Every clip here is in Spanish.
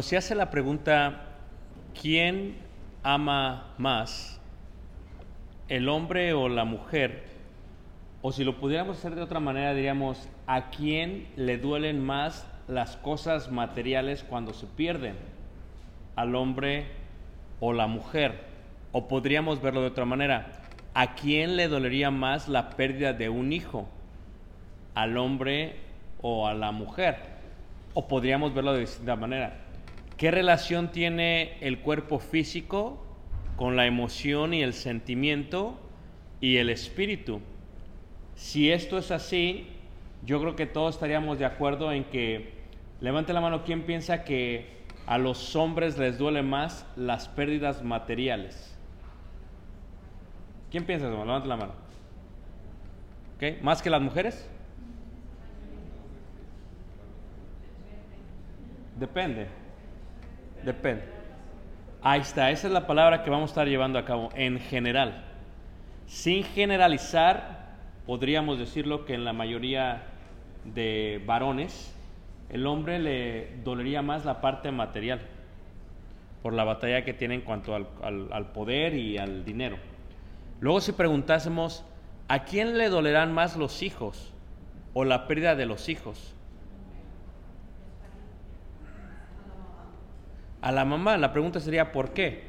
Cuando se hace la pregunta, ¿quién ama más? ¿El hombre o la mujer? O si lo pudiéramos hacer de otra manera, diríamos, ¿a quién le duelen más las cosas materiales cuando se pierden? ¿Al hombre o la mujer? O podríamos verlo de otra manera, ¿a quién le dolería más la pérdida de un hijo? ¿Al hombre o a la mujer? O podríamos verlo de distinta manera. ¿Qué relación tiene el cuerpo físico con la emoción y el sentimiento y el espíritu? Si esto es así, yo creo que todos estaríamos de acuerdo en que, levante la mano, ¿quién piensa que a los hombres les duele más las pérdidas materiales? ¿Quién piensa eso? Levante la mano. ¿Ok? ¿Más que las mujeres? Depende. Depende. Ahí está, esa es la palabra que vamos a estar llevando a cabo en general. Sin generalizar, podríamos decirlo que en la mayoría de varones, el hombre le dolería más la parte material por la batalla que tiene en cuanto al, poder y al dinero. Luego si preguntásemos, ¿a quién le dolerán más los hijos o la pérdida de los hijos? A la mamá, la pregunta sería ¿por qué?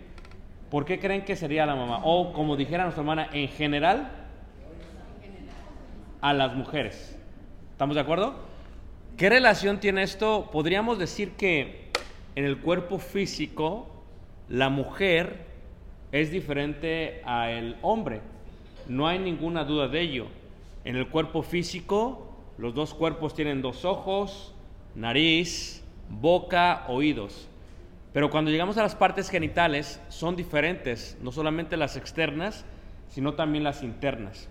¿Por qué creen que sería la mamá? O como dijera nuestra hermana, en general, a las mujeres. ¿Estamos de acuerdo? ¿Qué relación tiene esto? Podríamos decir que en el cuerpo físico, la mujer es diferente al hombre. No hay ninguna duda de ello. En el cuerpo físico, los dos cuerpos tienen dos ojos, nariz, boca, oídos. Pero cuando llegamos a las partes genitales, son diferentes, no solamente las externas, sino también las internas.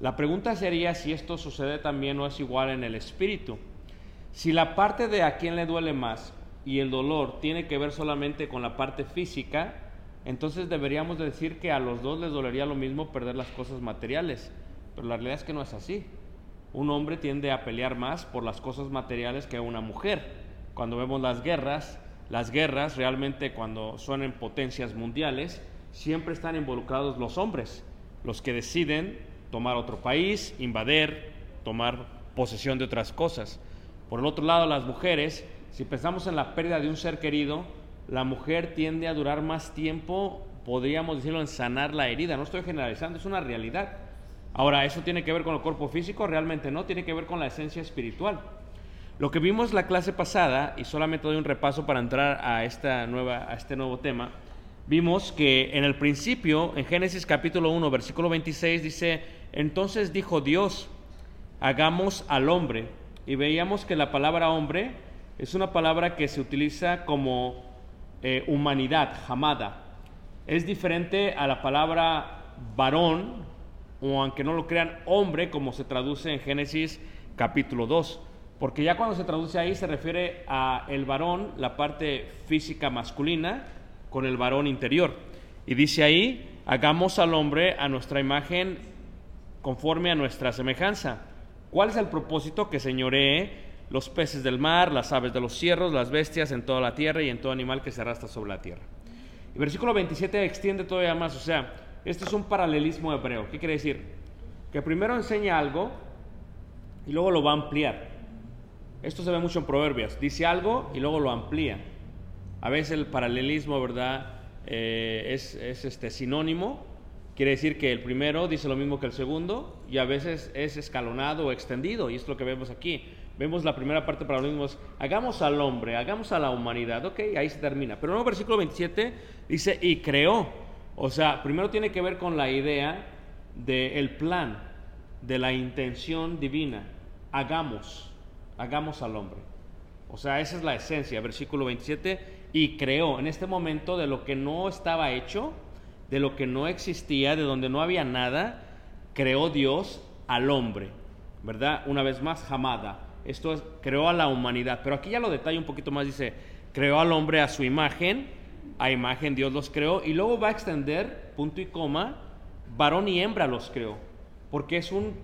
La pregunta sería si esto sucede también o es igual en el espíritu. Si la parte de a quién le duele más y el dolor tiene que ver solamente con la parte física, entonces deberíamos decir que a los dos les dolería lo mismo perder las cosas materiales. Pero la realidad es que no es así. Un hombre tiende a pelear más por las cosas materiales que una mujer. Cuando vemos las guerras, las guerras realmente cuando son en potencias mundiales, siempre están involucrados los hombres, los que deciden tomar otro país, invadir, tomar posesión de otras cosas. Por el otro lado, las mujeres, si pensamos en la pérdida de un ser querido, la mujer tiende a durar más tiempo, podríamos decirlo, en sanar la herida. No estoy generalizando, es una realidad. Ahora, ¿eso tiene que ver con el cuerpo físico? Realmente no, tiene que ver con la esencia espiritual. Lo que vimos la clase pasada, y solamente doy un repaso para entrar a, esta nueva, a este nuevo tema, vimos que en el principio, en Génesis capítulo 1, versículo 26, dice, entonces dijo Dios, hagamos al hombre y veíamos que la palabra hombre es una palabra que se utiliza como eh, humanidad, jamada. Es diferente a la palabra varón, o aunque no lo crean, hombre, como se traduce en Génesis capítulo 2. Porque ya cuando se traduce ahí se refiere a el varón, la parte física masculina, con el varón interior. Y dice ahí, hagamos al hombre a nuestra imagen conforme a nuestra semejanza. ¿Cuál es el propósito? Que señoree los peces del mar, las aves de los cierros, las bestias en toda la tierra y en todo animal que se arrastra sobre la tierra. Y versículo 27 extiende todavía más, o sea, este es un paralelismo hebreo. ¿Qué quiere decir? Que primero enseña algo y luego lo va a ampliar. Esto se ve mucho en Proverbios. Dice algo y luego lo amplía. A veces el paralelismo, ¿verdad? Eh, es, este, sinónimo. Quiere decir que el primero dice lo mismo que el segundo y a veces es escalonado o extendido. Y es lo que vemos aquí. Vemos la primera parte para los mismos. Hagamos al hombre, hagamos a la humanidad. Ok, ahí se termina. Pero el versículo 27 dice, y creó. O sea, primero tiene que ver con la idea del plan, de la intención divina. Hagamos, hagamos al hombre. O sea, esa es la esencia, versículo 27, y creó en este momento de lo que no estaba hecho, de lo que no existía, de donde no había nada, creó Dios al hombre, ¿verdad? Una vez más, jamada. Esto es, creó a la humanidad, pero aquí ya lo detalla un poquito más, dice, creó al hombre a su imagen, a imagen Dios los creó y luego va a extender, punto y coma, varón y hembra los creó, porque es un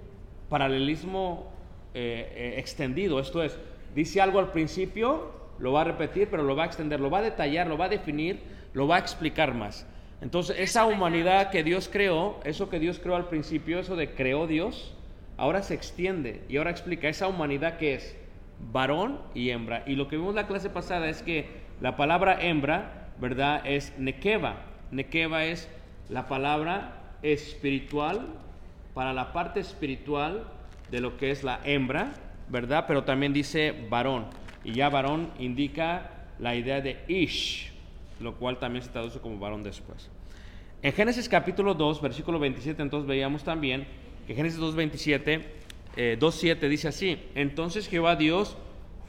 paralelismo eh, eh, extendido, esto es, dice algo al principio, lo va a repetir, pero lo va a extender, lo va a detallar, lo va a definir, lo va a explicar más. Entonces, esa humanidad que Dios creó, eso que Dios creó al principio, eso de creó Dios, ahora se extiende y ahora explica esa humanidad que es varón y hembra. Y lo que vimos la clase pasada es que la palabra hembra ¿verdad? Es nekeva. Nekeva es la palabra espiritual para la parte espiritual de lo que es la hembra, ¿verdad? Pero también dice varón. Y ya varón indica la idea de ish, lo cual también se traduce como varón después. En Génesis capítulo 2, versículo 27, entonces veíamos también que Génesis 2, 27, 2.7 dice así, entonces Jehová Dios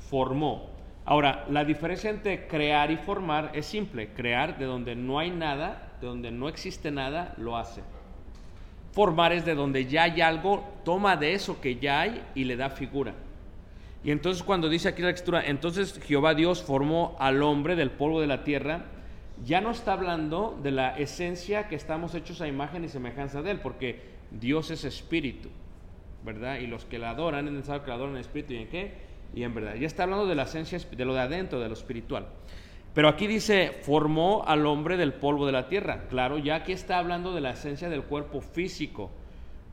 formó Ahora, la diferencia entre crear y formar es simple. Crear de donde no hay nada, de donde no existe nada, lo hace. Formar es de donde ya hay algo, toma de eso que ya hay y le da figura. Y entonces cuando dice aquí la escritura, entonces Jehová Dios formó al hombre del polvo de la tierra, ya no está hablando de la esencia que estamos hechos a imagen y semejanza de él, porque Dios es espíritu, ¿verdad? Y los que la adoran es necesario que la adoren en espíritu y en qué? y en verdad. Ya está hablando de la esencia, de lo de adentro, de lo espiritual. Pero aquí dice, formó al hombre del polvo de la tierra. Claro, ya aquí está hablando de la esencia del cuerpo físico,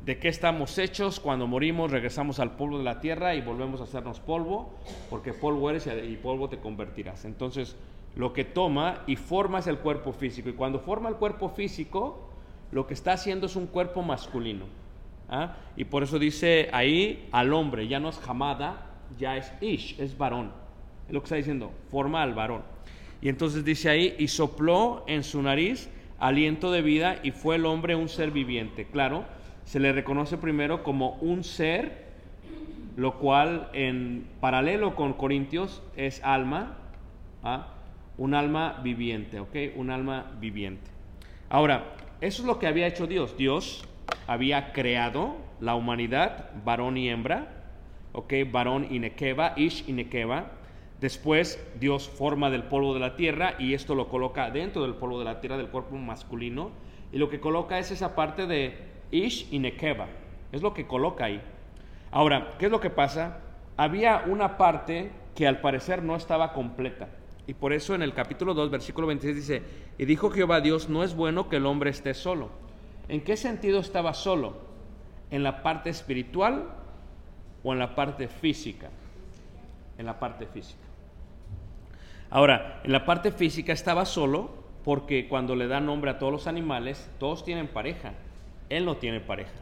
de qué estamos hechos cuando morimos, regresamos al polvo de la tierra y volvemos a hacernos polvo, porque polvo eres y polvo te convertirás. Entonces, lo que toma y forma es el cuerpo físico. Y cuando forma el cuerpo físico, lo que está haciendo es un cuerpo masculino. ¿ah? Y por eso dice ahí al hombre, ya no es jamada, ya es ish, es varón. Es lo que está diciendo, forma al varón. Y entonces dice ahí, y sopló en su nariz aliento de vida y fue el hombre un ser viviente. Claro, se le reconoce primero como un ser, lo cual en paralelo con Corintios es alma, ¿ah? un alma viviente, ¿ok? Un alma viviente. Ahora, eso es lo que había hecho Dios. Dios había creado la humanidad, varón y hembra, ok, varón y nekeva, ish y nekeva. Después Dios forma del polvo de la tierra y esto lo coloca dentro del polvo de la tierra del cuerpo masculino. Y lo que coloca es esa parte de ish y nekeva. Es lo que coloca ahí. Ahora, ¿qué es lo que pasa? Había una parte que al parecer no estaba completa. Y por eso en el capítulo 2, versículo 26 dice, y dijo Jehová Dios, no es bueno que el hombre esté solo. ¿En qué sentido estaba solo? En la parte espiritual o en la parte física? En la parte física. Ahora, en la parte física estaba solo porque cuando le da nombre a todos los animales, todos tienen pareja. Él no tiene pareja.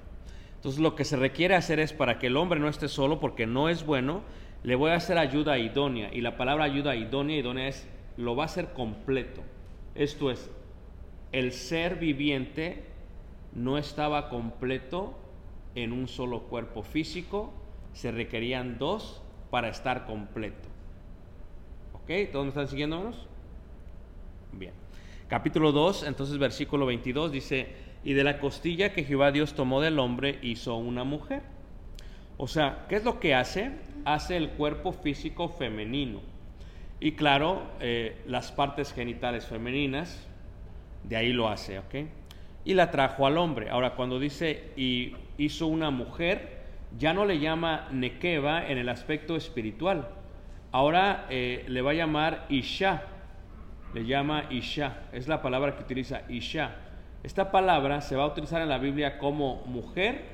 Entonces lo que se requiere hacer es para que el hombre no esté solo porque no es bueno, le voy a hacer ayuda idónea. Y la palabra ayuda idónea, idónea es, lo va a hacer completo. Esto es, el ser viviente no estaba completo en un solo cuerpo físico, se requerían dos para estar completo. ¿Ok? ¿Todos me están siguiéndonos? Bien. Capítulo 2, entonces versículo 22 dice, y de la costilla que Jehová Dios tomó del hombre hizo una mujer. O sea, ¿qué es lo que hace? Hace el cuerpo físico femenino. Y claro, eh, las partes genitales femeninas, de ahí lo hace, ¿ok? Y la trajo al hombre. Ahora, cuando dice y hizo una mujer, ya no le llama Nekeva en el aspecto espiritual. Ahora eh, le va a llamar Isha. Le llama Isha. Es la palabra que utiliza Isha. Esta palabra se va a utilizar en la Biblia como mujer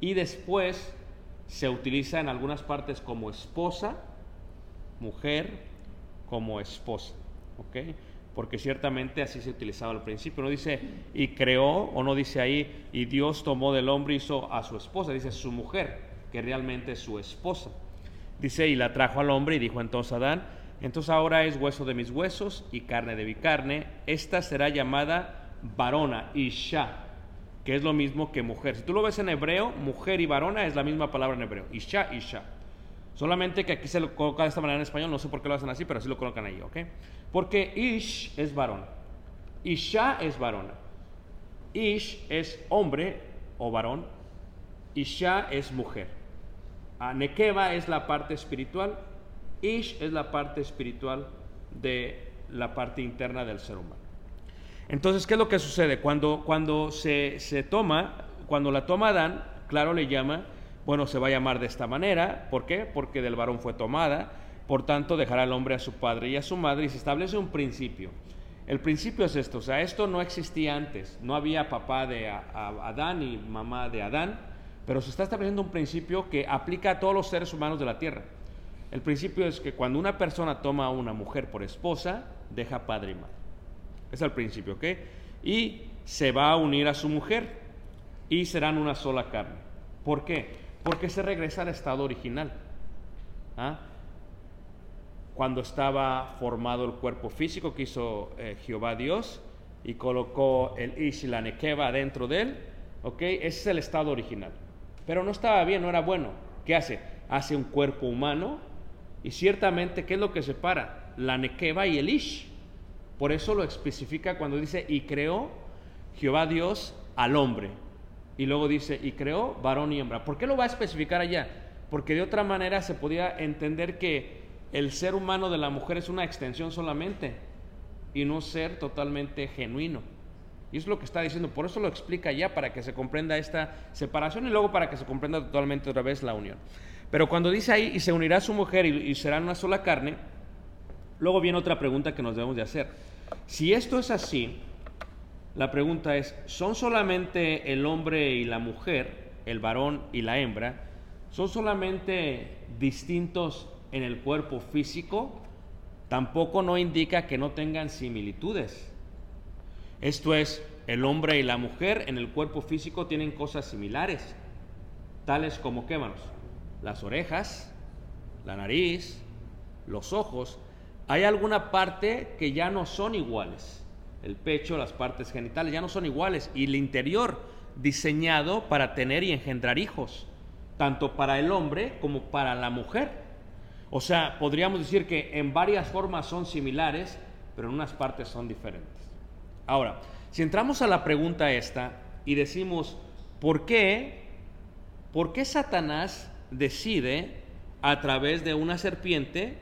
y después se utiliza en algunas partes como esposa, mujer, como esposa. ¿Ok? porque ciertamente así se utilizaba al principio. No dice y creó, o no dice ahí y Dios tomó del hombre hizo a su esposa, dice su mujer, que realmente es su esposa. Dice y la trajo al hombre y dijo entonces Adán, entonces ahora es hueso de mis huesos y carne de mi carne, esta será llamada varona, isha, que es lo mismo que mujer. Si tú lo ves en hebreo, mujer y varona es la misma palabra en hebreo, isha, isha. Solamente que aquí se lo coloca de esta manera en español, no sé por qué lo hacen así, pero así lo colocan ahí, ¿ok? Porque Ish es varón, Isha es varona. Ish es hombre o varón, Isha es mujer. A Nekeva es la parte espiritual, Ish es la parte espiritual de la parte interna del ser humano. Entonces, ¿qué es lo que sucede? Cuando, cuando se, se toma, cuando la toma Adán, claro, le llama bueno, se va a llamar de esta manera. ¿Por qué? Porque del varón fue tomada. Por tanto, dejará al hombre a su padre y a su madre y se establece un principio. El principio es esto, o sea, esto no existía antes, no había papá de Adán y mamá de Adán, pero se está estableciendo un principio que aplica a todos los seres humanos de la tierra. El principio es que cuando una persona toma a una mujer por esposa, deja padre y madre. Es el principio, ¿ok? Y se va a unir a su mujer y serán una sola carne. ¿Por qué? porque se regresa al estado original. ¿Ah? Cuando estaba formado el cuerpo físico que hizo eh, Jehová Dios y colocó el Ish y la Nekeva dentro de él, ¿ok? Ese es el estado original. Pero no estaba bien, no era bueno. ¿Qué hace? Hace un cuerpo humano y ciertamente, ¿qué es lo que separa? La Nekeva y el Ish. Por eso lo especifica cuando dice, y creó Jehová Dios al hombre. Y luego dice, y creó varón y hembra. ¿Por qué lo va a especificar allá? Porque de otra manera se podía entender que el ser humano de la mujer es una extensión solamente y no ser totalmente genuino. Y es lo que está diciendo, por eso lo explica ya, para que se comprenda esta separación y luego para que se comprenda totalmente otra vez la unión. Pero cuando dice ahí, y se unirá su mujer y, y serán una sola carne, luego viene otra pregunta que nos debemos de hacer. Si esto es así, la pregunta es, ¿son solamente el hombre y la mujer, el varón y la hembra, son solamente distintos en el cuerpo físico? Tampoco no indica que no tengan similitudes. Esto es, el hombre y la mujer en el cuerpo físico tienen cosas similares, tales como, ¿qué manos? Las orejas, la nariz, los ojos. Hay alguna parte que ya no son iguales el pecho, las partes genitales, ya no son iguales. Y el interior diseñado para tener y engendrar hijos, tanto para el hombre como para la mujer. O sea, podríamos decir que en varias formas son similares, pero en unas partes son diferentes. Ahora, si entramos a la pregunta esta y decimos, ¿por qué? ¿Por qué Satanás decide a través de una serpiente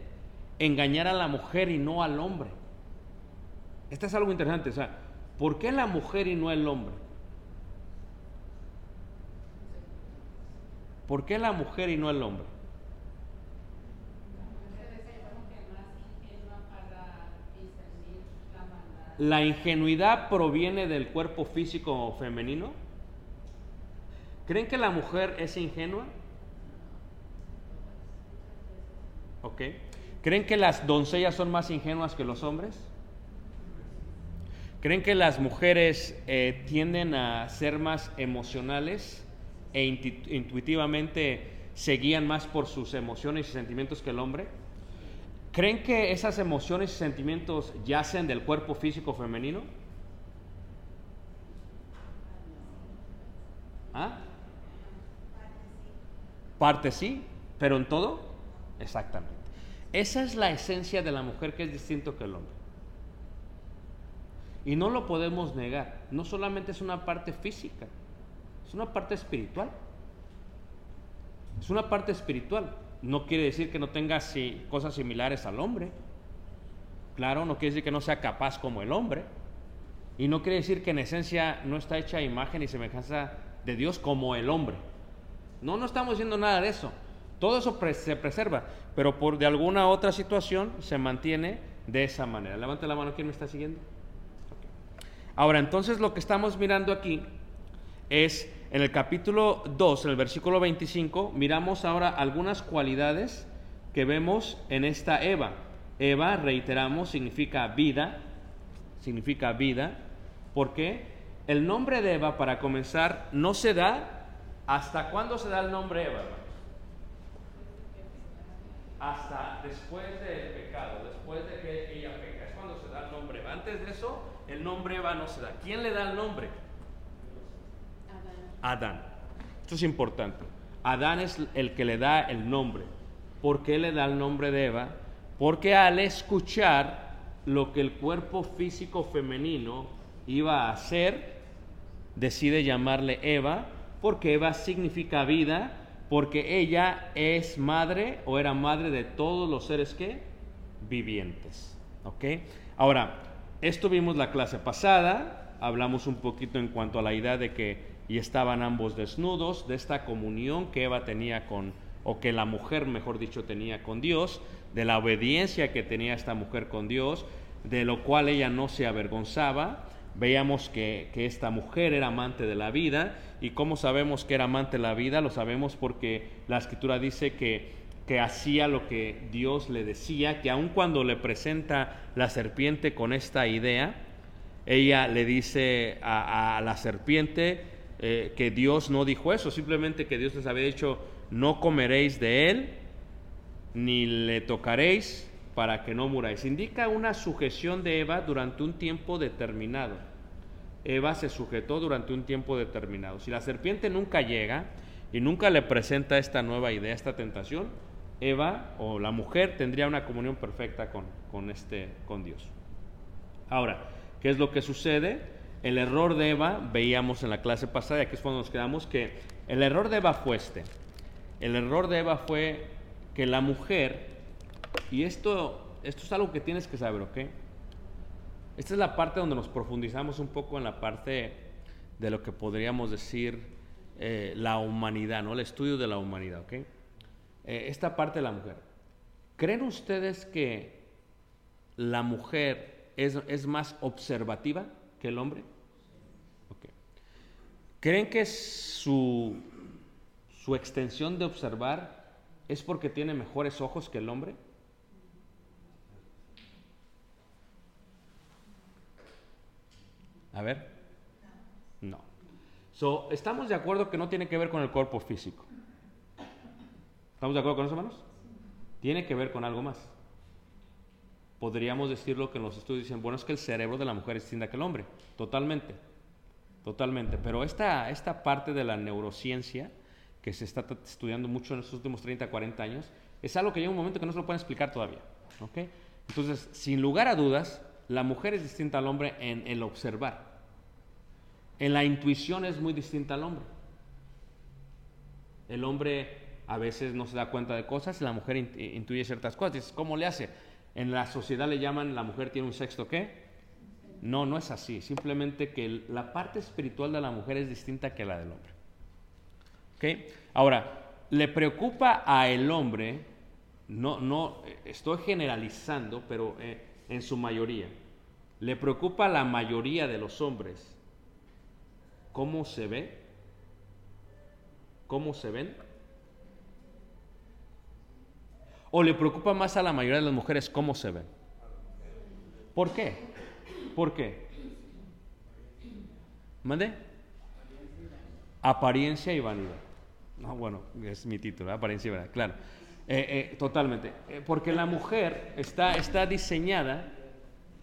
engañar a la mujer y no al hombre? Esto es algo interesante, o sea, ¿por qué la mujer y no el hombre? ¿Por qué la mujer y no el hombre? ¿La ingenuidad proviene del cuerpo físico femenino? ¿Creen que la mujer es ingenua? ¿Ok? ¿Creen que las doncellas son más ingenuas que los hombres? ¿Creen que las mujeres eh, tienden a ser más emocionales e intuitivamente se guían más por sus emociones y sentimientos que el hombre? ¿Creen que esas emociones y sentimientos yacen del cuerpo físico femenino? ¿Ah? Parte sí, Pero en todo, exactamente. Esa es la esencia de la mujer que es distinto que el hombre. Y no lo podemos negar. No solamente es una parte física, es una parte espiritual. Es una parte espiritual. No quiere decir que no tenga cosas similares al hombre. Claro, no quiere decir que no sea capaz como el hombre. Y no quiere decir que en esencia no está hecha imagen y semejanza de Dios como el hombre. No, no estamos diciendo nada de eso. Todo eso se preserva, pero por de alguna otra situación se mantiene de esa manera. Levante la mano, ¿quién me está siguiendo? Ahora, entonces lo que estamos mirando aquí es en el capítulo 2, en el versículo 25, miramos ahora algunas cualidades que vemos en esta Eva. Eva, reiteramos, significa vida, significa vida, porque el nombre de Eva, para comenzar, no se da hasta cuándo se da el nombre Eva, Hasta después del pecado, después de que ella peca, es cuando se da el nombre Eva. Antes de eso, el nombre Eva no se da. ¿Quién le da el nombre? Adán. Esto es importante. Adán es el que le da el nombre. ¿Por qué le da el nombre de Eva? Porque al escuchar lo que el cuerpo físico femenino iba a hacer, decide llamarle Eva, porque Eva significa vida, porque ella es madre o era madre de todos los seres que vivientes. ¿Ok? Ahora, esto vimos la clase pasada, hablamos un poquito en cuanto a la idea de que y estaban ambos desnudos, de esta comunión que Eva tenía con, o que la mujer, mejor dicho, tenía con Dios, de la obediencia que tenía esta mujer con Dios, de lo cual ella no se avergonzaba. Veíamos que, que esta mujer era amante de la vida, y cómo sabemos que era amante de la vida, lo sabemos porque la escritura dice que, que hacía lo que Dios le decía, que aun cuando le presenta la serpiente con esta idea, ella le dice a, a la serpiente, eh, que Dios no dijo eso, simplemente que Dios les había dicho, no comeréis de él, ni le tocaréis para que no muráis. Indica una sujeción de Eva durante un tiempo determinado. Eva se sujetó durante un tiempo determinado. Si la serpiente nunca llega y nunca le presenta esta nueva idea, esta tentación, Eva o la mujer tendría una comunión perfecta con, con, este, con Dios. Ahora, ¿qué es lo que sucede? El error de Eva, veíamos en la clase pasada, y aquí es cuando nos quedamos, que el error de Eva fue este. El error de Eva fue que la mujer, y esto, esto es algo que tienes que saber, ¿ok? Esta es la parte donde nos profundizamos un poco en la parte de lo que podríamos decir eh, la humanidad, ¿no? El estudio de la humanidad, ¿ok? Eh, esta parte de la mujer. ¿Creen ustedes que la mujer es, es más observativa que el hombre? ¿Creen que su, su extensión de observar es porque tiene mejores ojos que el hombre? A ver. No. So, ¿Estamos de acuerdo que no tiene que ver con el cuerpo físico? ¿Estamos de acuerdo con eso, hermanos? Tiene que ver con algo más. Podríamos decirlo que en los estudios dicen, bueno, es que el cerebro de la mujer es distinto que el hombre. Totalmente. Totalmente, pero esta, esta parte de la neurociencia que se está estudiando mucho en estos últimos 30, 40 años, es algo que llega un momento que no se lo pueden explicar todavía. ¿okay? Entonces, sin lugar a dudas, la mujer es distinta al hombre en el observar. En la intuición es muy distinta al hombre. El hombre a veces no se da cuenta de cosas y la mujer intuye ciertas cosas. Dices, ¿cómo le hace? En la sociedad le llaman la mujer tiene un sexto qué? No, no es así. Simplemente que la parte espiritual de la mujer es distinta que la del hombre. Ahora, le preocupa a el hombre, no, no, estoy generalizando, pero eh, en su mayoría, le preocupa a la mayoría de los hombres cómo se ve, cómo se ven, o le preocupa más a la mayoría de las mujeres cómo se ven. ¿Por qué? ¿Por qué? ¿Mande? Apariencia y vanidad. No, bueno, es mi título, apariencia y vanidad, claro. Eh, eh, totalmente. Eh, porque la mujer está, está diseñada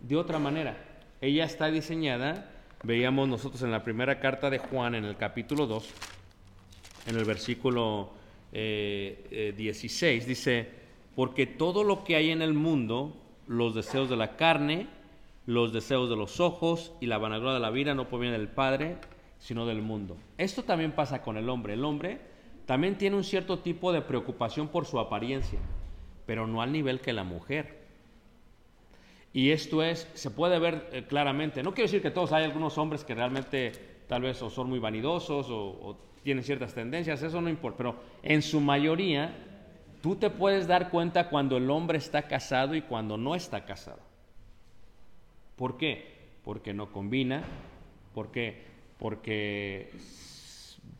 de otra manera. Ella está diseñada, veíamos nosotros en la primera carta de Juan, en el capítulo 2, en el versículo eh, 16, dice, porque todo lo que hay en el mundo, los deseos de la carne, los deseos de los ojos y la vanagloria de la vida no provienen del Padre, sino del mundo. Esto también pasa con el hombre. El hombre también tiene un cierto tipo de preocupación por su apariencia, pero no al nivel que la mujer. Y esto es, se puede ver eh, claramente. No quiero decir que todos, hay algunos hombres que realmente tal vez o son muy vanidosos o, o tienen ciertas tendencias, eso no importa, pero en su mayoría tú te puedes dar cuenta cuando el hombre está casado y cuando no está casado. ¿Por qué? Porque no combina, porque porque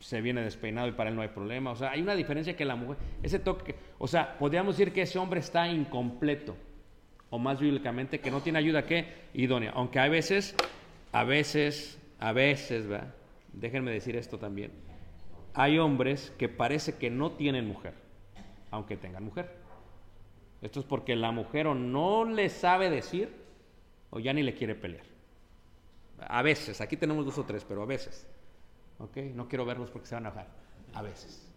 se viene despeinado y para él no hay problema. O sea, hay una diferencia que la mujer, ese toque, o sea, podríamos decir que ese hombre está incompleto, o más bíblicamente, que no tiene ayuda que idónea. Aunque a veces, a veces, a veces, ¿verdad? Déjenme decir esto también. Hay hombres que parece que no tienen mujer, aunque tengan mujer. Esto es porque la mujer o no le sabe decir o ya ni le quiere pelear. A veces, aquí tenemos dos o tres, pero a veces. ¿Ok? No quiero verlos porque se van a enojar. A veces.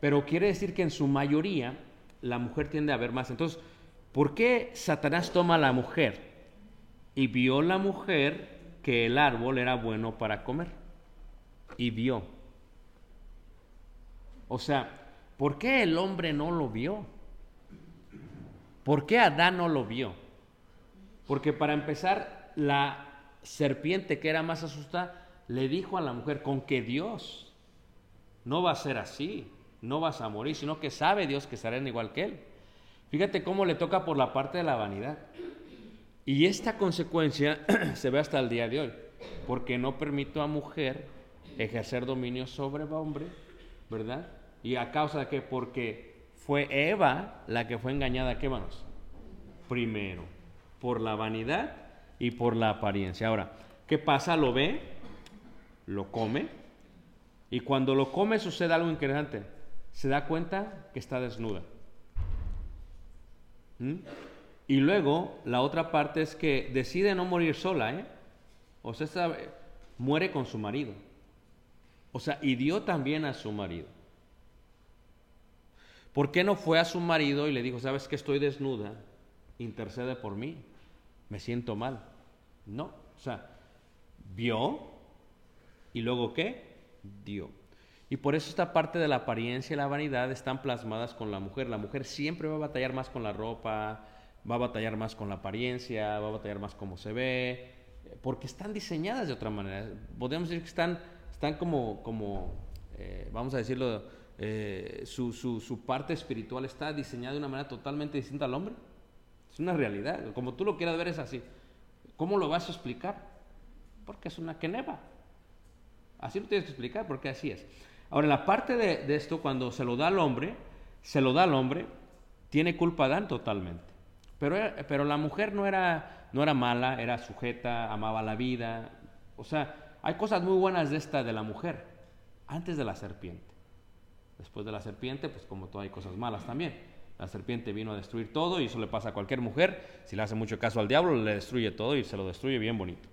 Pero quiere decir que en su mayoría la mujer tiende a ver más. Entonces, ¿por qué Satanás toma a la mujer y vio la mujer que el árbol era bueno para comer? Y vio. O sea, ¿por qué el hombre no lo vio? ¿Por qué Adán no lo vio? Porque para empezar, la serpiente que era más asustada le dijo a la mujer, con que Dios no va a ser así, no vas a morir, sino que sabe Dios que serán igual que Él. Fíjate cómo le toca por la parte de la vanidad. Y esta consecuencia se ve hasta el día de hoy, porque no permito a mujer ejercer dominio sobre hombre, ¿verdad? Y a causa de que, porque fue Eva la que fue engañada, ¿qué vamos? Primero, por la vanidad y por la apariencia. Ahora, ¿qué pasa? Lo ve, lo come, y cuando lo come sucede algo interesante. Se da cuenta que está desnuda. ¿Mm? Y luego, la otra parte es que decide no morir sola, ¿eh? O sea, muere con su marido. O sea, y dio también a su marido. ¿Por qué no fue a su marido y le dijo, sabes que estoy desnuda, intercede por mí? me siento mal. No, o sea, vio y luego qué? Dio. Y por eso esta parte de la apariencia y la vanidad están plasmadas con la mujer. La mujer siempre va a batallar más con la ropa, va a batallar más con la apariencia, va a batallar más cómo se ve, porque están diseñadas de otra manera. Podemos decir que están, están como, como eh, vamos a decirlo, eh, su, su parte espiritual está diseñada de una manera totalmente distinta al hombre. Es una realidad. Como tú lo quieras ver es así. ¿Cómo lo vas a explicar? Porque es una queneva. Así lo tienes que explicar porque así es. Ahora, la parte de, esto, cuando se lo da al hombre, se lo da al hombre, tiene culpa Dan totalmente. Pero, pero la mujer no era, no era mala, era sujeta, amaba la vida. O sea, hay cosas muy buenas de esta de la mujer, antes de la serpiente. Después de la serpiente, pues como todo hay cosas malas también. La serpiente vino a destruir todo y eso le pasa a cualquier mujer. Si le hace mucho caso al diablo, le destruye todo y se lo destruye bien bonito.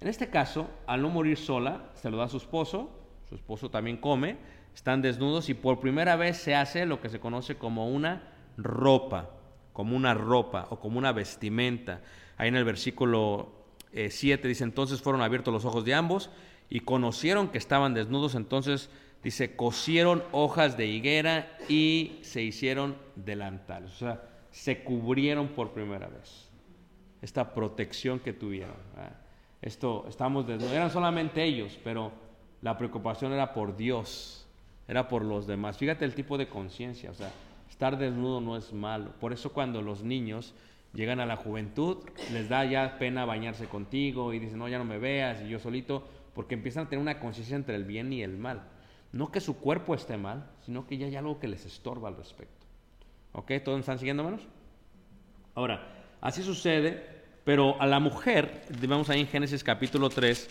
En este caso, al no morir sola, se lo da a su esposo, su esposo también come, están desnudos y por primera vez se hace lo que se conoce como una ropa, como una ropa o como una vestimenta. Ahí en el versículo 7 eh, dice, entonces fueron abiertos los ojos de ambos y conocieron que estaban desnudos, entonces Dice, cosieron hojas de higuera y se hicieron delantales. O sea, se cubrieron por primera vez. Esta protección que tuvieron. Esto, estamos desnudos. Eran solamente ellos, pero la preocupación era por Dios, era por los demás. Fíjate el tipo de conciencia. O sea, estar desnudo no es malo. Por eso cuando los niños llegan a la juventud, les da ya pena bañarse contigo y dicen, no, ya no me veas y yo solito, porque empiezan a tener una conciencia entre el bien y el mal. No que su cuerpo esté mal, sino que ya hay algo que les estorba al respecto. ¿Ok? ¿Todos están siguiendo menos? Ahora, así sucede, pero a la mujer, vemos ahí en Génesis capítulo 3,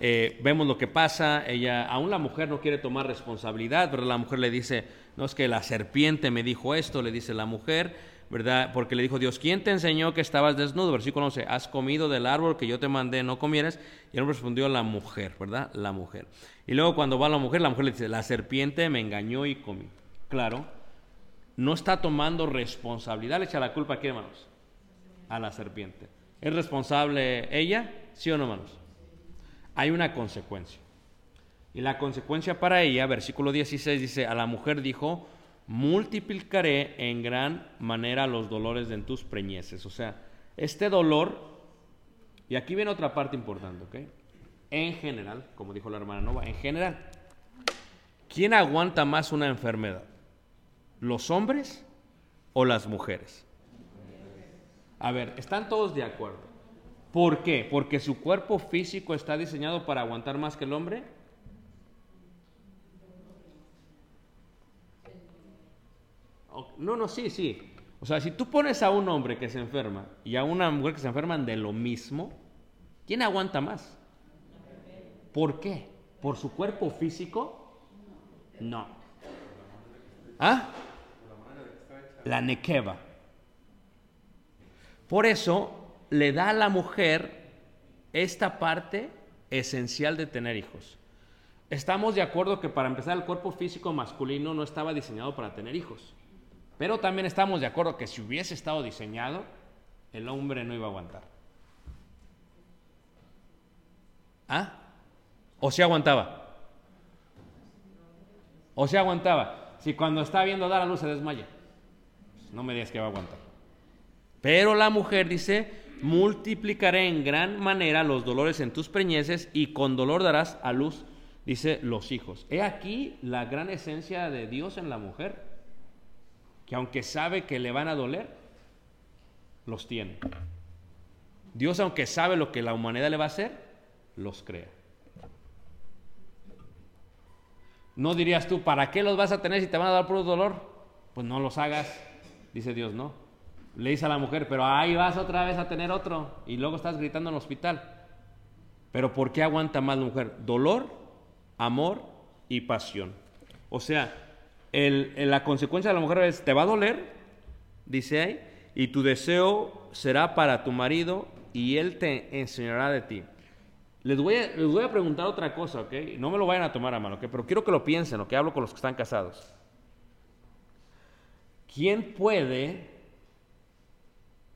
eh, vemos lo que pasa, ella, aún la mujer no quiere tomar responsabilidad, pero la mujer le dice, no es que la serpiente me dijo esto, le dice la mujer, ¿verdad? Porque le dijo Dios, ¿quién te enseñó que estabas desnudo? Versículo 11, has comido del árbol que yo te mandé, no comieras. Y él respondió la mujer, ¿verdad? La mujer. Y luego cuando va la mujer, la mujer le dice, la serpiente me engañó y comí. claro, no está tomando responsabilidad. Le echa la culpa a quién, hermanos? A la serpiente. ¿Es responsable ella? ¿Sí o no, hermanos? Hay una consecuencia. Y la consecuencia para ella, versículo 16 dice, a la mujer dijo, multiplicaré en gran manera los dolores de tus preñeces. O sea, este dolor, y aquí viene otra parte importante, ¿ok? En general, como dijo la hermana Nova, en general, ¿quién aguanta más una enfermedad? ¿Los hombres o las mujeres? A ver, ¿están todos de acuerdo? ¿Por qué? ¿Porque su cuerpo físico está diseñado para aguantar más que el hombre? No, no, sí, sí. O sea, si tú pones a un hombre que se enferma y a una mujer que se enferman de lo mismo, ¿quién aguanta más? ¿Por qué? ¿Por su cuerpo físico? No. ¿Ah? La nequeva. Por eso le da a la mujer esta parte esencial de tener hijos. Estamos de acuerdo que para empezar el cuerpo físico masculino no estaba diseñado para tener hijos. Pero también estamos de acuerdo que si hubiese estado diseñado, el hombre no iba a aguantar. ¿Ah? ¿O si aguantaba? ¿O si aguantaba? Si cuando está viendo dar a luz se desmaya. No me digas que va a aguantar. Pero la mujer dice, multiplicaré en gran manera los dolores en tus preñeces y con dolor darás a luz, dice, los hijos. He aquí la gran esencia de Dios en la mujer que aunque sabe que le van a doler, los tiene. Dios, aunque sabe lo que la humanidad le va a hacer, los crea. No dirías tú, ¿para qué los vas a tener si te van a dar puro dolor? Pues no los hagas, dice Dios, no. Le dice a la mujer, pero ahí vas otra vez a tener otro y luego estás gritando en el hospital. Pero ¿por qué aguanta más la mujer? Dolor, amor y pasión. O sea, la consecuencia de la mujer es, te va a doler, dice ahí, y tu deseo será para tu marido y él te enseñará de ti. Les voy, a, les voy a preguntar otra cosa, ¿ok? No me lo vayan a tomar a mano, ¿ok? Pero quiero que lo piensen, ¿ok? Hablo con los que están casados. ¿Quién puede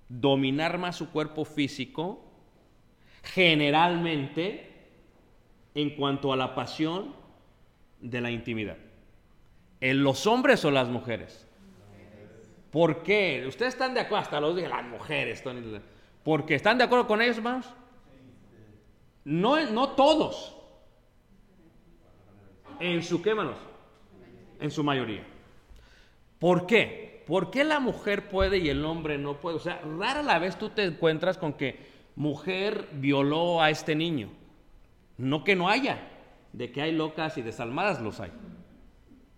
dominar más su cuerpo físico generalmente en cuanto a la pasión de la intimidad? ¿En los hombres o las mujeres? ¿Por qué? ¿Ustedes están de acuerdo? Hasta los dije, las mujeres. ¿Porque están de acuerdo con ellos, hermanos? No, no todos. En su qué? En su mayoría. ¿Por qué? ¿Por qué la mujer puede y el hombre no puede? O sea, rara la vez tú te encuentras con que mujer violó a este niño. No que no haya, de que hay locas y desalmadas los hay.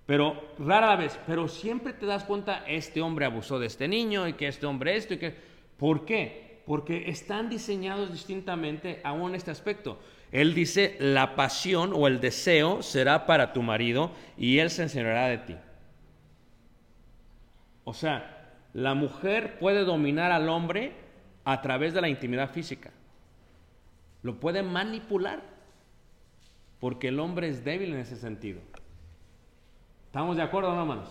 Pero rara vez, pero siempre te das cuenta, este hombre abusó de este niño y que este hombre esto y que... ¿Por qué? Porque están diseñados distintamente aún en este aspecto. Él dice, la pasión o el deseo será para tu marido y él se enseñará de ti. O sea, la mujer puede dominar al hombre a través de la intimidad física. Lo puede manipular porque el hombre es débil en ese sentido. ¿Estamos de acuerdo, no, hermanos?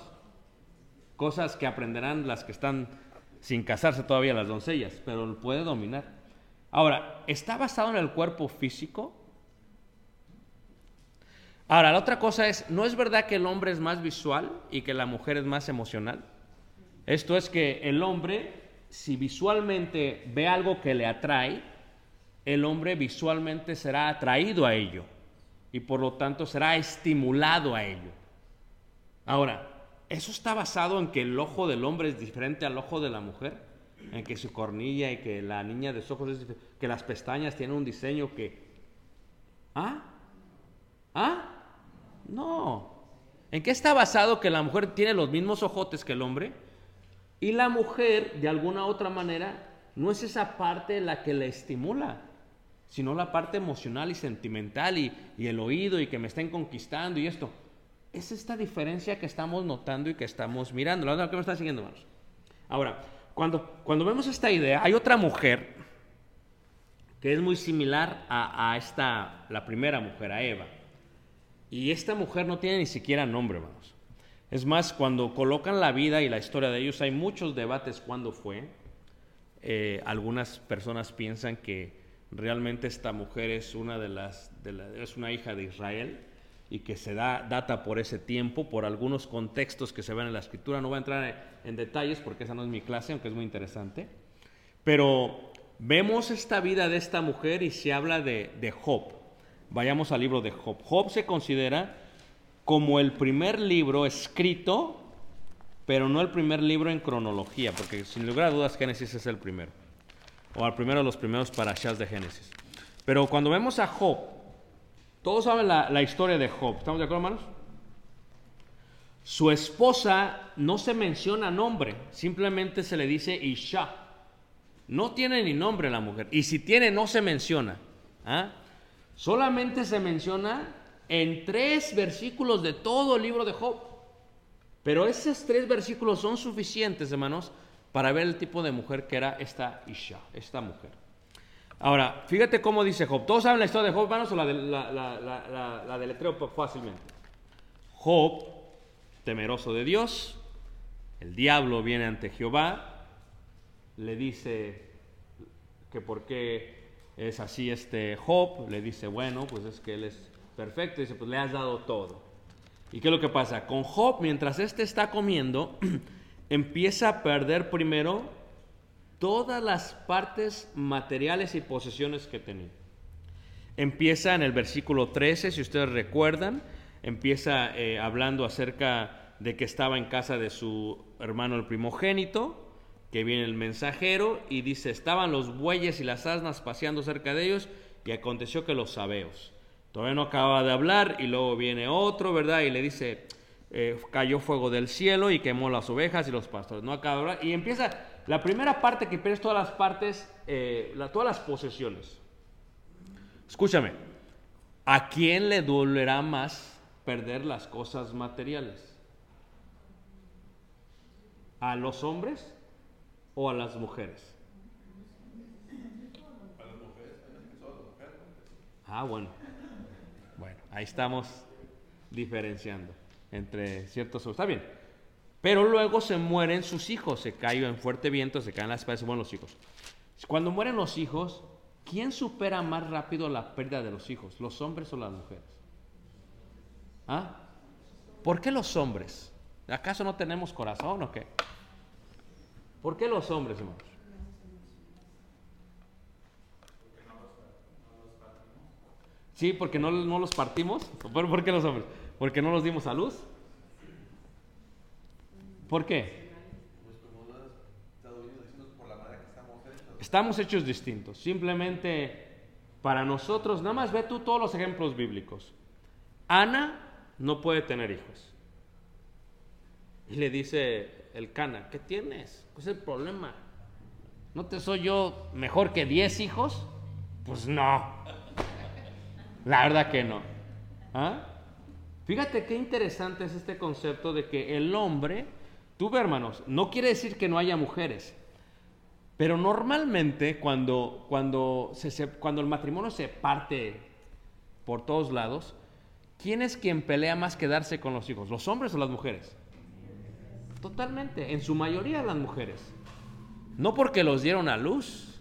Cosas que aprenderán las que están sin casarse todavía, las doncellas, pero puede dominar. Ahora, ¿está basado en el cuerpo físico? Ahora, la otra cosa es, ¿no es verdad que el hombre es más visual y que la mujer es más emocional? Esto es que el hombre, si visualmente ve algo que le atrae, el hombre visualmente será atraído a ello y por lo tanto será estimulado a ello. Ahora, ¿eso está basado en que el ojo del hombre es diferente al ojo de la mujer? En que su cornilla y que la niña de sus ojos es diferente, que las pestañas tienen un diseño que... ¿Ah? ¿Ah? No. ¿En qué está basado que la mujer tiene los mismos ojotes que el hombre? Y la mujer, de alguna otra manera, no es esa parte la que le estimula, sino la parte emocional y sentimental y, y el oído y que me estén conquistando y esto es esta diferencia que estamos notando y que estamos mirando. ¿Lo que me están siguiendo, hermanos? Ahora, cuando, cuando vemos esta idea, hay otra mujer que es muy similar a, a, esta, la primera mujer, a Eva. Y esta mujer no tiene ni siquiera nombre, hermanos. Es más, cuando colocan la vida y la historia de ellos, hay muchos debates cuándo fue. Eh, algunas personas piensan que realmente esta mujer es una de las, es una hija de Israel y que se da data por ese tiempo, por algunos contextos que se ven en la escritura. No voy a entrar en, detalles porque esa no es mi clase, aunque es muy interesante. Pero vemos esta vida de esta mujer y se habla de, de Job. Vayamos al libro de Job. Job se considera como el primer libro escrito, pero no el primer libro en cronología, porque sin lugar a dudas Génesis es el primero, o el primero de los primeros parashas de Génesis. Pero cuando vemos a Job, todos saben la, historia de Job, ¿estamos de acuerdo, hermanos? Su esposa no se menciona nombre, simplemente se le dice Isha. No tiene ni nombre la mujer, y si tiene no se menciona. ¿ah? Solamente se menciona en tres versículos de todo el libro de Job. Pero esos tres versículos son suficientes, hermanos, para ver el tipo de mujer que era esta Isha, esta mujer. Ahora, fíjate cómo dice Job. ¿Todos saben la historia de Job, hermanos, o la, de, la, la, la deletreo fácilmente? Job, temeroso de Dios, el diablo viene ante Jehová, le dice que por qué es así este Job, le dice, bueno, pues es que él es Perfecto, dice, pues le has dado todo. ¿Y qué es lo que pasa? Con Job, mientras éste está comiendo, empieza a perder primero todas las partes materiales y posesiones que tenía. Empieza en el versículo 13, si ustedes recuerdan, empieza eh, hablando acerca de que estaba en casa de su hermano el primogénito, que viene el mensajero y dice, estaban los bueyes y las asnas paseando cerca de ellos y aconteció que los sabeos Todavía no acaba de hablar y luego viene otro, ¿verdad? Y le dice, eh, cayó fuego del cielo y quemó las ovejas y los pastores. No acaba de hablar. Y empieza la primera parte que pierde todas las partes, eh, todas las posesiones. Escúchame, ¿a quién le dolerá más perder las cosas materiales? ¿A los hombres o a las mujeres? A las mujeres, Ah, bueno. Ahí estamos diferenciando entre ciertos... Está bien. Pero luego se mueren sus hijos, se caen en fuerte viento, se caen las espadas, se mueren los hijos. Cuando mueren los hijos, ¿quién supera más rápido la pérdida de los hijos? ¿Los hombres o las mujeres? ¿Ah? ¿Por qué los hombres? ¿Acaso no tenemos corazón o qué? ¿Por qué los hombres, hermanos? Sí, porque no, no los partimos. ¿Por, qué los hombres? Porque no los dimos a luz. ¿Por qué? Estamos hechos distintos. Simplemente para nosotros, nada más ve tú todos los ejemplos bíblicos. Ana no puede tener hijos. Y le dice el Cana, ¿qué tienes? ¿Cuál es el problema? ¿No te soy yo mejor que 10 hijos? Pues no. La verdad que no. ¿Ah? Fíjate qué interesante es este concepto de que el hombre, tú hermanos, no quiere decir que no haya mujeres, pero normalmente cuando, cuando, cuando el matrimonio se parte por todos lados, ¿quién es quien pelea más que darse con los hijos? ¿Los hombres o las mujeres? Totalmente, en su mayoría las mujeres. No porque los dieron a luz,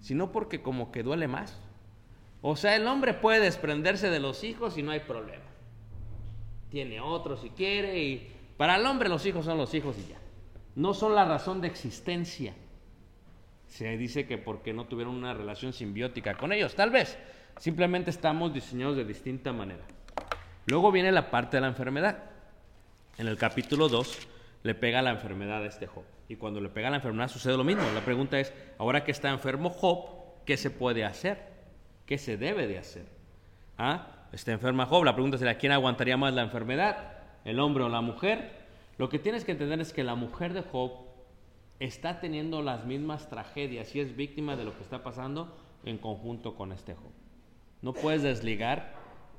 sino porque como que duele más. O sea, el hombre puede desprenderse de los hijos y no hay problema. Tiene otro si quiere y para el hombre los hijos son los hijos y ya. No son la razón de existencia. Se dice que porque no tuvieron una relación simbiótica con ellos, tal vez. Simplemente estamos diseñados de distinta manera. Luego viene la parte de la enfermedad. En el capítulo 2 le pega la enfermedad a este Job. Y cuando le pega la enfermedad sucede lo mismo. La pregunta es, ahora que está enfermo Job, ¿qué se puede hacer? ¿Qué se debe de hacer? ¿Ah? Está enferma Job. La pregunta sería, ¿quién aguantaría más la enfermedad? ¿El hombre o la mujer? Lo que tienes que entender es que la mujer de Job está teniendo las mismas tragedias y es víctima de lo que está pasando en conjunto con este Job. No puedes desligar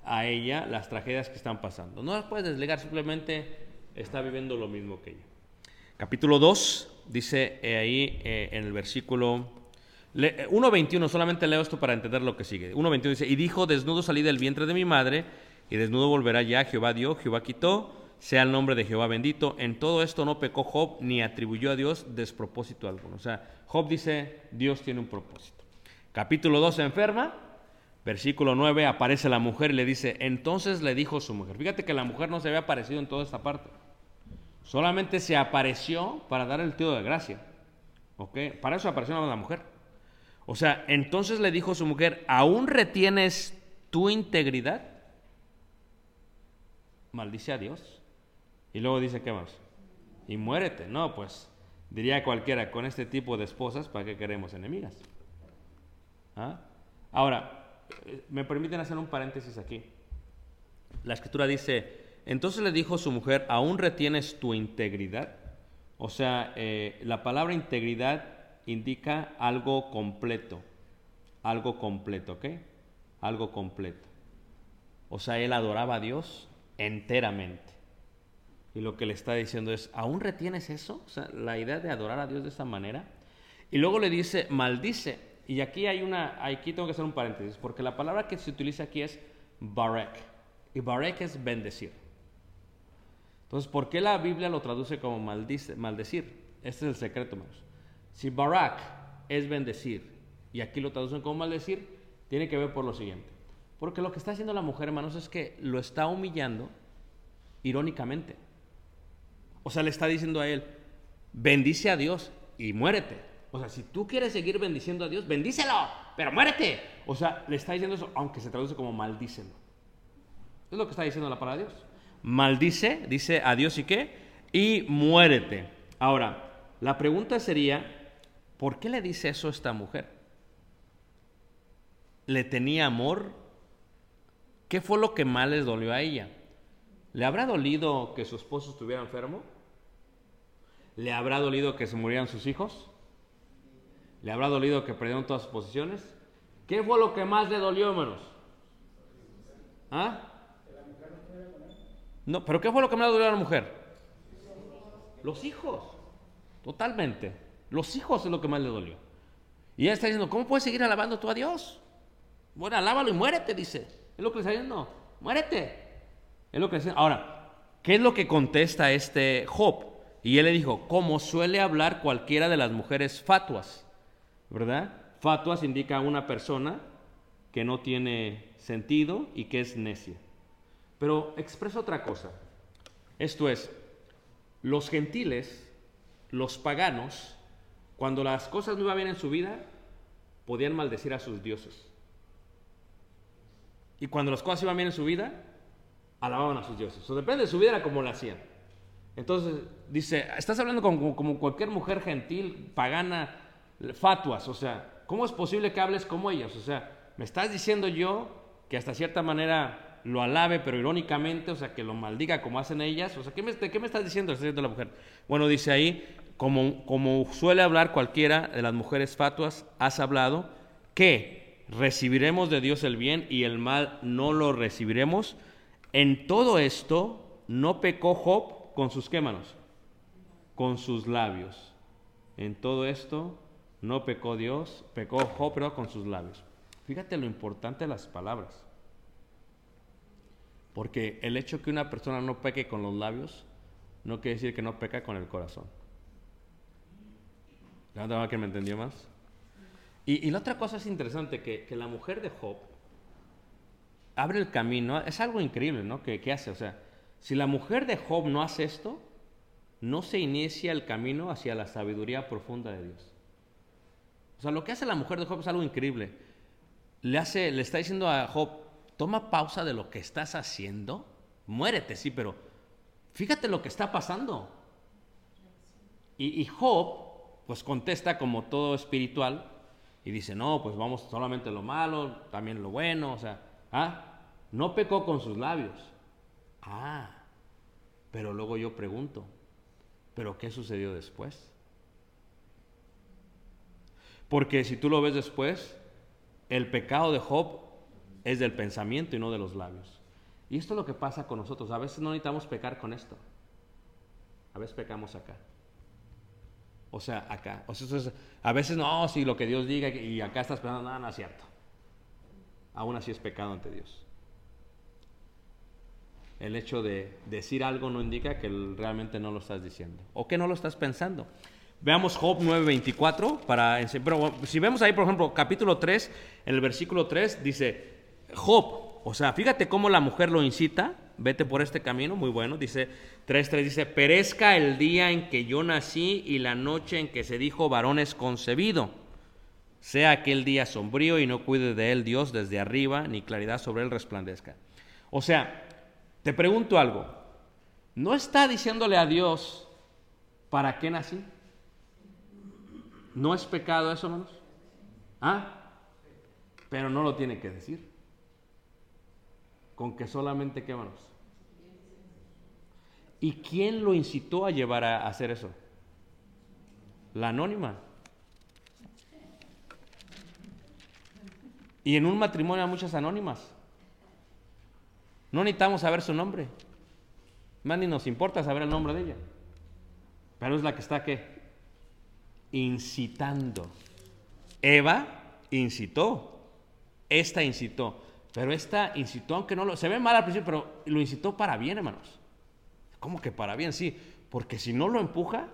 a ella las tragedias que están pasando. No las puedes desligar, simplemente está viviendo lo mismo que ella. Capítulo 2 dice eh, ahí eh, en el versículo 1.21, eh, solamente leo esto para entender lo que sigue. 1.21 dice, y dijo, desnudo salí del vientre de mi madre, y desnudo volverá ya, Jehová dio, Jehová quitó, sea el nombre de Jehová bendito. En todo esto no pecó Job ni atribuyó a Dios despropósito alguno. O sea, Job dice, Dios tiene un propósito. Capítulo 2 se enferma, versículo 9 aparece la mujer y le dice, entonces le dijo su mujer. Fíjate que la mujer no se había aparecido en toda esta parte. Solamente se apareció para dar el tío de gracia. ¿Ok? Para eso apareció la mujer. O sea, entonces le dijo su mujer, ¿aún retienes tu integridad? Maldice a Dios. Y luego dice, ¿qué más? Y muérete. No, pues diría cualquiera, con este tipo de esposas, ¿para qué queremos enemigas? ¿Ah? Ahora, eh, me permiten hacer un paréntesis aquí. La escritura dice, entonces le dijo su mujer, ¿aún retienes tu integridad? O sea, eh, la palabra integridad indica algo completo, algo completo, ¿ok? Algo completo. O sea, él adoraba a Dios enteramente. Y lo que le está diciendo es, ¿aún retienes eso? O sea, la idea de adorar a Dios de esa manera. Y luego le dice, maldice. Y aquí hay una, aquí tengo que hacer un paréntesis, porque la palabra que se utiliza aquí es barek. Y barek es bendecir. Entonces, ¿por qué la Biblia lo traduce como maldice, maldecir? Este es el secreto, hermanos. Si barak es bendecir y aquí lo traducen como maldecir, tiene que ver por lo siguiente. Porque lo que está haciendo la mujer, hermanos, es que lo está humillando irónicamente. O sea, le está diciendo a él, bendice a Dios y muérete. O sea, si tú quieres seguir bendiciendo a Dios, bendícelo, pero muérete. O sea, le está diciendo eso, aunque se traduce como maldícelo. Es lo que está diciendo la palabra de Dios maldice, dice adiós y qué, y muérete. Ahora, la pregunta sería, ¿por qué le dice eso a esta mujer? ¿Le tenía amor? ¿Qué fue lo que más les dolió a ella? ¿Le habrá dolido que su esposo estuviera enfermo? ¿Le habrá dolido que se murieran sus hijos? ¿Le habrá dolido que perdieron todas sus posiciones? ¿Qué fue lo que más le dolió, hermanos? ¿Ah? No, pero ¿qué fue lo que me dolió a la mujer? Los hijos. Totalmente. Los hijos es lo que más le dolió. Y ella está diciendo, ¿cómo puedes seguir alabando tú a Dios? Bueno, alábalo y muérete, dice. Es lo que le está diciendo. Muérete. Es lo que dice. Ahora, ¿qué es lo que contesta este Job? Y él le dijo, como suele hablar cualquiera de las mujeres fatuas, ¿verdad? Fatuas indica una persona que no tiene sentido y que es necia. Pero expresa otra cosa. Esto es, los gentiles, los paganos, cuando las cosas no iban bien en su vida, podían maldecir a sus dioses. Y cuando las cosas iban bien en su vida, alababan a sus dioses. O depende de su vida, era como lo hacían. Entonces, dice, estás hablando como, cualquier mujer gentil, pagana, fatuas. O sea, ¿cómo es posible que hables como ellas? O sea, me estás diciendo yo que hasta cierta manera lo alabe, pero irónicamente, o sea, que lo maldiga como hacen ellas. O sea, ¿qué me, qué me estás diciendo? Está diciendo la mujer. Bueno, dice ahí, como, como suele hablar cualquiera de las mujeres fatuas, has hablado que recibiremos de Dios el bien y el mal no lo recibiremos. En todo esto no pecó Job con sus quémanos, con sus labios. En todo esto no pecó Dios, pecó Job, pero con sus labios. Fíjate lo importante de las palabras. Porque el hecho que una persona no peque con los labios no quiere decir que no peca con el corazón. ¿Ya que me entendió más? Y, la otra cosa es interesante, que, la mujer de Job abre el camino, es algo increíble, ¿no? Que, que hace, o sea, si la mujer de Job no hace esto, no se inicia el camino hacia la sabiduría profunda de Dios. O sea, lo que hace la mujer de Job es algo increíble. Le, hace, le está diciendo a Job, toma pausa de lo que estás haciendo, muérete, sí, pero fíjate lo que está pasando. Y, Job, pues contesta como todo espiritual y dice, no, pues vamos solamente lo malo, también lo bueno, o sea, ah, no pecó con sus labios. Ah, pero luego yo pregunto, ¿pero qué sucedió después? Porque si tú lo ves después, el pecado de Job es del pensamiento y no de los labios. Y esto es lo que pasa con nosotros. A veces no necesitamos pecar con esto. A veces pecamos acá. O sea, acá. O sea, a veces no, si lo que Dios diga y acá estás pensando, nada, no es cierto. Aún así es pecado ante Dios. El hecho de decir algo no indica que realmente no lo estás diciendo o que no lo estás pensando. Veamos Job 9:24 para pero si vemos ahí por ejemplo capítulo 3, en el versículo 3 dice Job, o sea, fíjate cómo la mujer lo incita, vete por este camino, muy bueno, dice 3:3 dice, "Perezca el día en que yo nací y la noche en que se dijo varón es concebido." Sea aquel día sombrío y no cuide de él Dios desde arriba, ni claridad sobre él resplandezca. O sea, te pregunto algo. ¿No está diciéndole a Dios para qué nací? ¿No es pecado eso, hermanos? ¿Ah? Pero no lo tiene que decir. Con que solamente qué. ¿Y quién lo incitó a llevar a hacer eso? La anónima. Y en un matrimonio hay muchas anónimas. No necesitamos saber su nombre. Más ni nos importa saber el nombre de ella. Pero es la que está ¿qué? incitando. Eva incitó. Esta incitó. Pero esta incitó, aunque no lo. Se ve mal al principio, pero lo incitó para bien, hermanos. ¿Cómo que para bien? Sí. Porque si no lo empuja,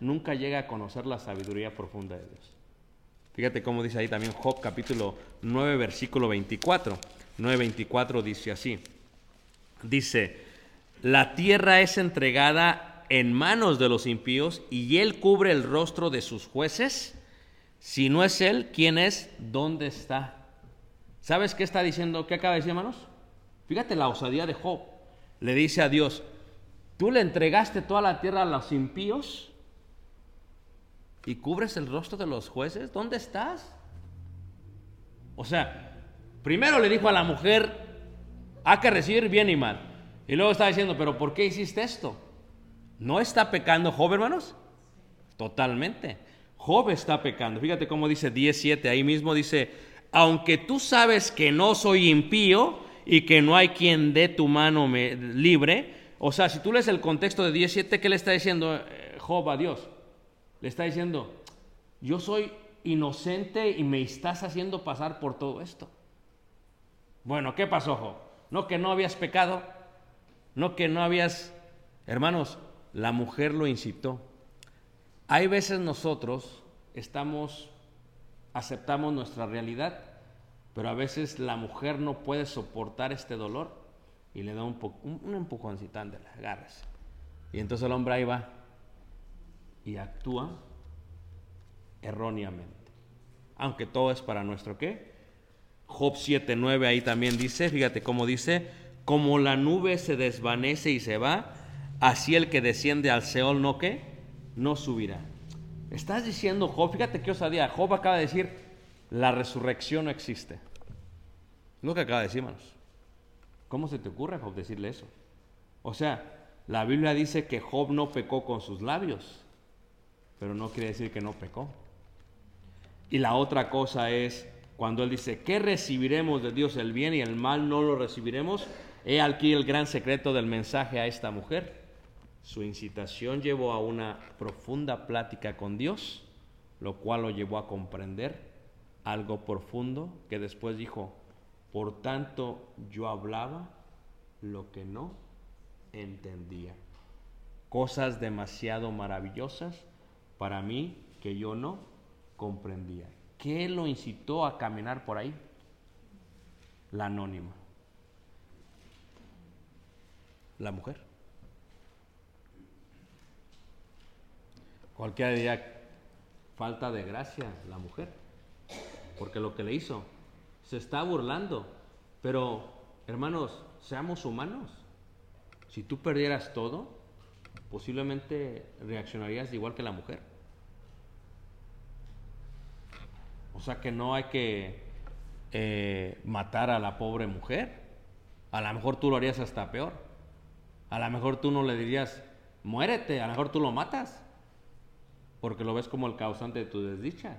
nunca llega a conocer la sabiduría profunda de Dios. Fíjate cómo dice ahí también Job capítulo 9, versículo 24. 9.24 dice así. Dice, la tierra es entregada en manos de los impíos y él cubre el rostro de sus jueces. Si no es él, ¿quién es? ¿Dónde está? ¿Sabes qué está diciendo? ¿Qué acaba de decir, hermanos? Fíjate la osadía de Job. Le dice a Dios, tú le entregaste toda la tierra a los impíos y cubres el rostro de los jueces. ¿Dónde estás? O sea, primero le dijo a la mujer, hay que recibir bien y mal. Y luego está diciendo, pero ¿por qué hiciste esto? ¿No está pecando Job, hermanos? Totalmente. Job está pecando. Fíjate cómo dice 17, ahí mismo dice, aunque tú sabes que no soy impío y que no hay quien dé tu mano libre, o sea, si tú lees el contexto de 17, ¿qué le está diciendo eh, Job a Dios? Le está diciendo, yo soy inocente y me estás haciendo pasar por todo esto. Bueno, ¿qué pasó, Job? No que no habías pecado, no que no habías... Hermanos, la mujer lo incitó. Hay veces nosotros estamos, aceptamos nuestra realidad, pero a veces la mujer no puede soportar este dolor y le da un, un, un empujoncito, ándale, agárrese. Y entonces el hombre ahí va y actúa erróneamente. Aunque todo es para nuestro qué? Job 7.9 ahí también dice, fíjate cómo dice, como la nube se desvanece y se va, así el que desciende al Seol no que, no subirá. Estás diciendo Job, fíjate qué osadía, Job acaba de decir, la resurrección no existe. Lo que acaba de decir, hermanos. ¿Cómo se te ocurre, Job, decirle eso? O sea, la Biblia dice que Job no pecó con sus labios, pero no quiere decir que no pecó. Y la otra cosa es, cuando él dice, ¿qué recibiremos de Dios? El bien y el mal no lo recibiremos. He aquí el gran secreto del mensaje a esta mujer. Su incitación llevó a una profunda plática con Dios, lo cual lo llevó a comprender algo profundo que después dijo, por tanto yo hablaba lo que no entendía. Cosas demasiado maravillosas para mí que yo no comprendía. ¿Qué lo incitó a caminar por ahí? La anónima. La mujer. Cualquiera diría, falta de gracia la mujer, porque lo que le hizo, se está burlando. Pero, hermanos, seamos humanos. Si tú perdieras todo, posiblemente reaccionarías igual que la mujer. O sea que no hay que eh, matar a la pobre mujer. A lo mejor tú lo harías hasta peor. A lo mejor tú no le dirías, muérete, a lo mejor tú lo matas. Porque lo ves como el causante de tu desdicha.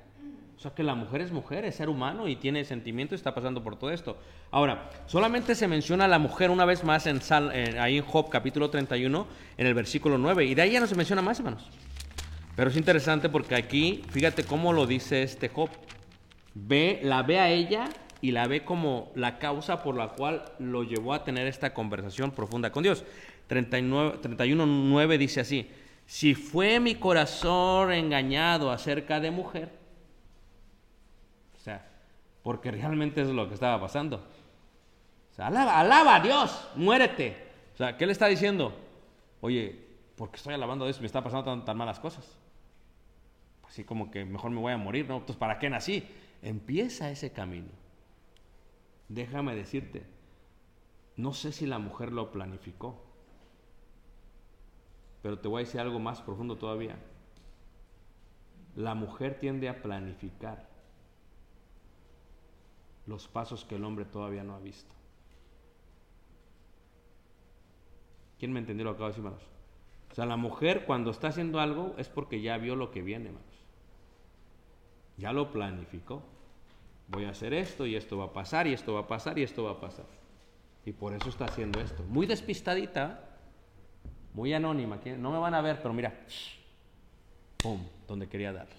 O sea que la mujer es mujer, es ser humano y tiene sentimiento y está pasando por todo esto. Ahora, solamente se menciona a la mujer una vez más en ahí en Job capítulo 31, en el versículo 9. Y de ahí ya no se menciona más, hermanos. Pero es interesante porque aquí, fíjate cómo lo dice este Job ve, la ve a ella y la ve como la causa por la cual lo llevó a tener esta conversación profunda con Dios. 31.9 dice así, si fue mi corazón engañado acerca de mujer, o sea, porque realmente es lo que estaba pasando. O sea, alaba, alaba a Dios, muérete. O sea, ¿qué le está diciendo? Oye, ¿por qué estoy alabando a Dios? Me está pasando tan, tan malas cosas. Así como que mejor me voy a morir, ¿no? Entonces, ¿para qué nací? Empieza ese camino. Déjame decirte, no sé si la mujer lo planificó, pero te voy a decir algo más profundo todavía. La mujer tiende a planificar los pasos que el hombre todavía no ha visto. ¿Quién me entendió lo que acabo de decir, hermanos? O sea, la mujer cuando está haciendo algo es porque ya vio lo que viene. Ya lo planificó. Voy a hacer esto y esto va a pasar y esto va a pasar y esto va a pasar. Y por eso está haciendo esto. Muy despistadita, muy anónima. No me van a ver, pero mira, ¡pum! Donde quería darle.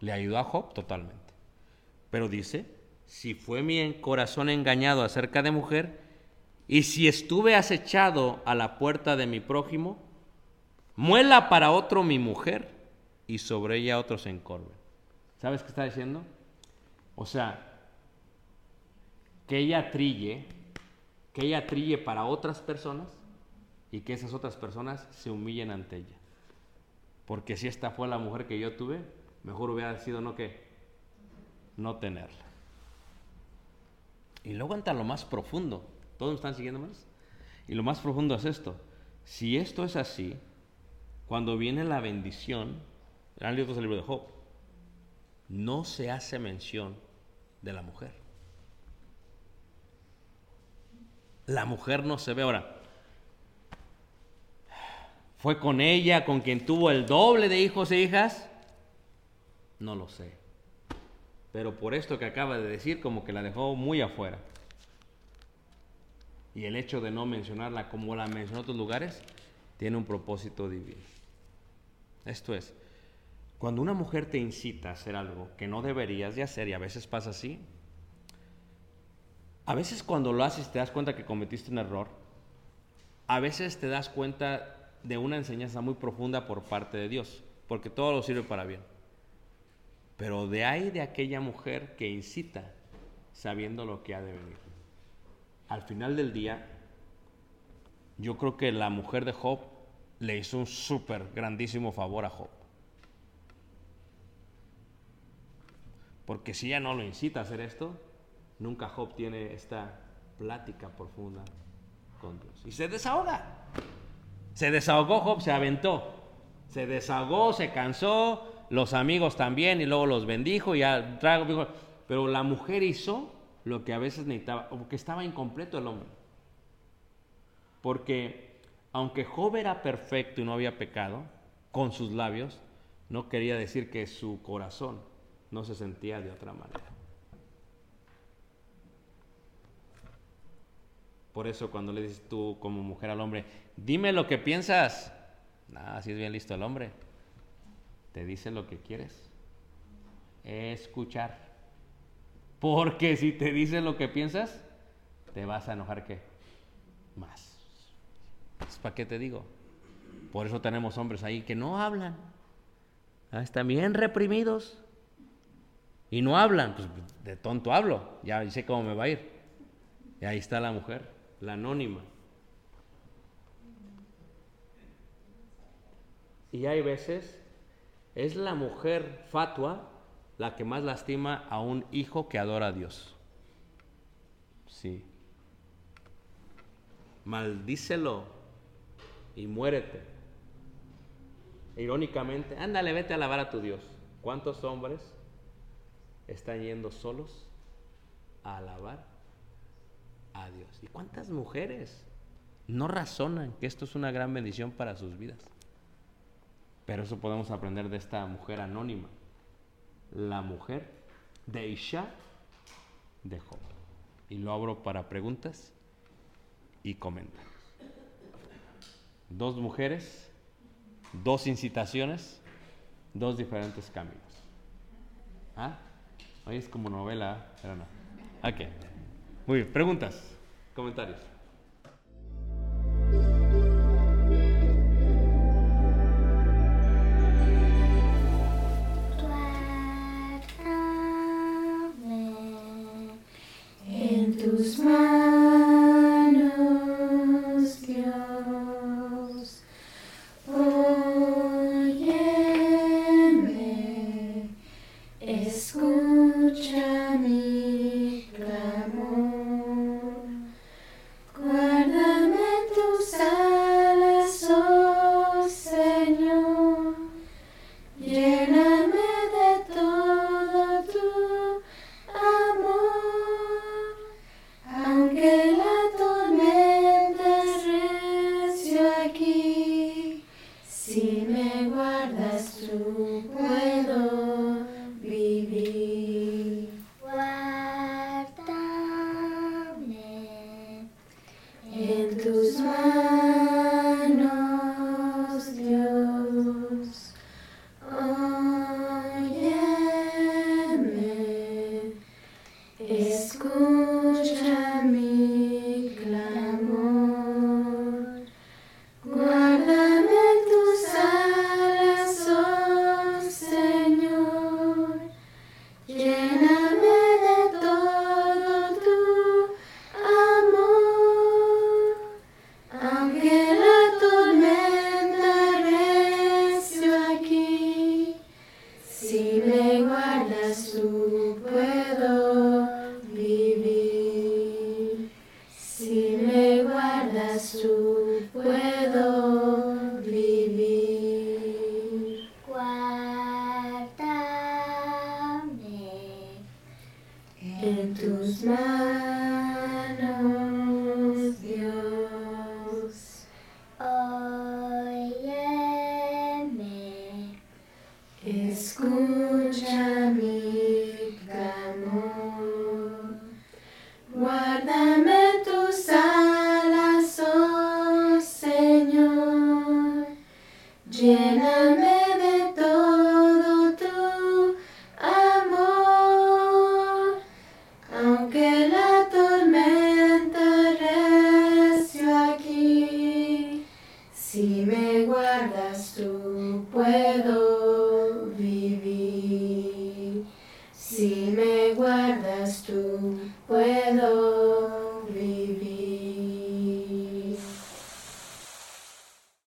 Le ayudó a Job totalmente. Pero dice, si fue mi corazón engañado acerca de mujer, y si estuve acechado a la puerta de mi prójimo, muela para otro mi mujer, y sobre ella otros se encorven. ¿Sabes qué está diciendo? O sea, que ella trille, que ella trille para otras personas y que esas otras personas se humillen ante ella. Porque si esta fue la mujer que yo tuve, mejor hubiera sido no que no tenerla. Y luego entra lo más profundo. ¿Todos están siguiendo más? Y lo más profundo es esto. Si esto es así, cuando viene la bendición, el libro de Job, no se hace mención de la mujer. La mujer no se ve ahora. ¿Fue con ella con quien tuvo el doble de hijos e hijas? No lo sé. Pero por esto que acaba de decir, como que la dejó muy afuera. Y el hecho de no mencionarla como la mencionó en otros lugares, tiene un propósito divino. Esto es, cuando una mujer te incita a hacer algo que no deberías de hacer, y a veces pasa así, a veces cuando lo haces te das cuenta que cometiste un error, a veces te das cuenta de una enseñanza muy profunda por parte de Dios, porque todo lo sirve para bien. Pero de ahí de aquella mujer que incita sabiendo lo que ha de venir. Al final del día, yo creo que la mujer de Job le hizo un súper grandísimo favor a Job. Porque si ella no lo incita a hacer esto, nunca Job tiene esta plática profunda con Dios. Y se desahoga. Se desahogó Job, se aventó. Se desahogó, se cansó, los amigos también, y luego los bendijo, y ya trago. Pero la mujer hizo lo que a veces necesitaba, porque estaba incompleto el hombre. Porque aunque Job era perfecto y no había pecado, con sus labios, no quería decir que su corazón no se sentía de otra manera. Por eso cuando le dices tú como mujer al hombre, dime lo que piensas, nada, así es bien listo el hombre. Te dice lo que quieres. Escuchar. Porque si te dice lo que piensas, te vas a enojar qué? Más. ¿Para qué te digo? Por eso tenemos hombres ahí que no hablan. Ah, están bien reprimidos. Y no hablan, pues de tonto hablo, ya sé cómo me va a ir. Y ahí está la mujer, la anónima. Y hay veces, es la mujer fatua la que más lastima a un hijo que adora a Dios. Sí. Maldícelo y muérete. Irónicamente, ándale, vete a alabar a tu Dios. ¿Cuántos hombres están yendo solos a alabar a Dios. ¿Y cuántas mujeres no razonan que esto es una gran bendición para sus vidas? Pero eso podemos aprender de esta mujer anónima, la mujer de Isha de Job. Y lo abro para preguntas y comentarios. Dos mujeres, dos incitaciones, dos diferentes caminos. ¿Ah? Hoy es como novela, pero no. Ok. Muy bien, preguntas, comentarios.